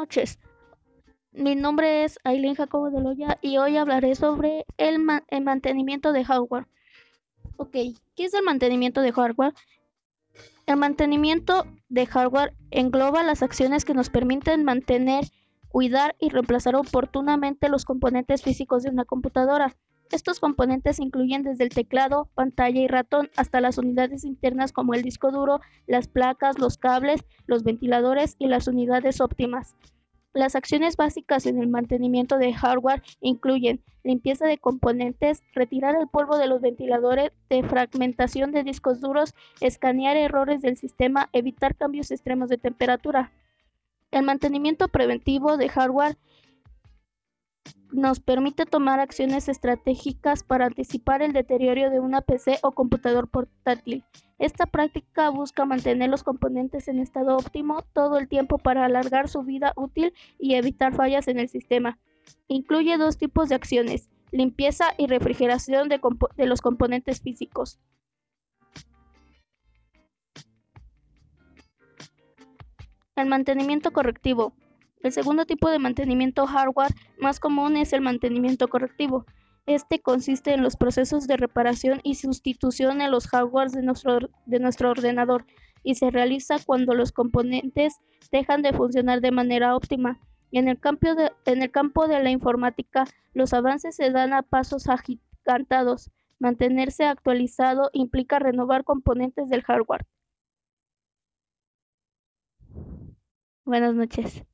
noches. Mi nombre es Aileen Jacobo de Loya y hoy hablaré sobre el, el, mantenimiento de hardware. Ok, ¿qué es el mantenimiento de hardware? El mantenimiento de hardware engloba las acciones que nos permiten mantener, cuidar y reemplazar oportunamente los componentes físicos de una computadora. Estos componentes incluyen desde el teclado, pantalla y ratón hasta las unidades internas como el disco duro, las placas, los cables, los ventiladores y las unidades óptimas. Las acciones básicas en el mantenimiento de hardware incluyen limpieza de componentes, retirar el polvo de los ventiladores, defragmentación de discos duros, escanear errores del sistema, evitar cambios extremos de temperatura. El mantenimiento preventivo de hardware nos permite tomar acciones estratégicas para anticipar el deterioro de una PC o computador portátil. Esta práctica busca mantener los componentes en estado óptimo todo el tiempo para alargar su vida útil y evitar fallas en el sistema. Incluye dos tipos de acciones, limpieza y refrigeración de, de los componentes físicos. El mantenimiento correctivo el segundo tipo de mantenimiento hardware más común es el mantenimiento correctivo. Este consiste en los procesos de reparación y sustitución de los hardwares de nuestro, de nuestro ordenador y se realiza cuando los componentes dejan de funcionar de manera óptima. En el, campo de, en el campo de la informática, los avances se dan a pasos agigantados. Mantenerse actualizado implica renovar componentes del hardware. Buenas noches.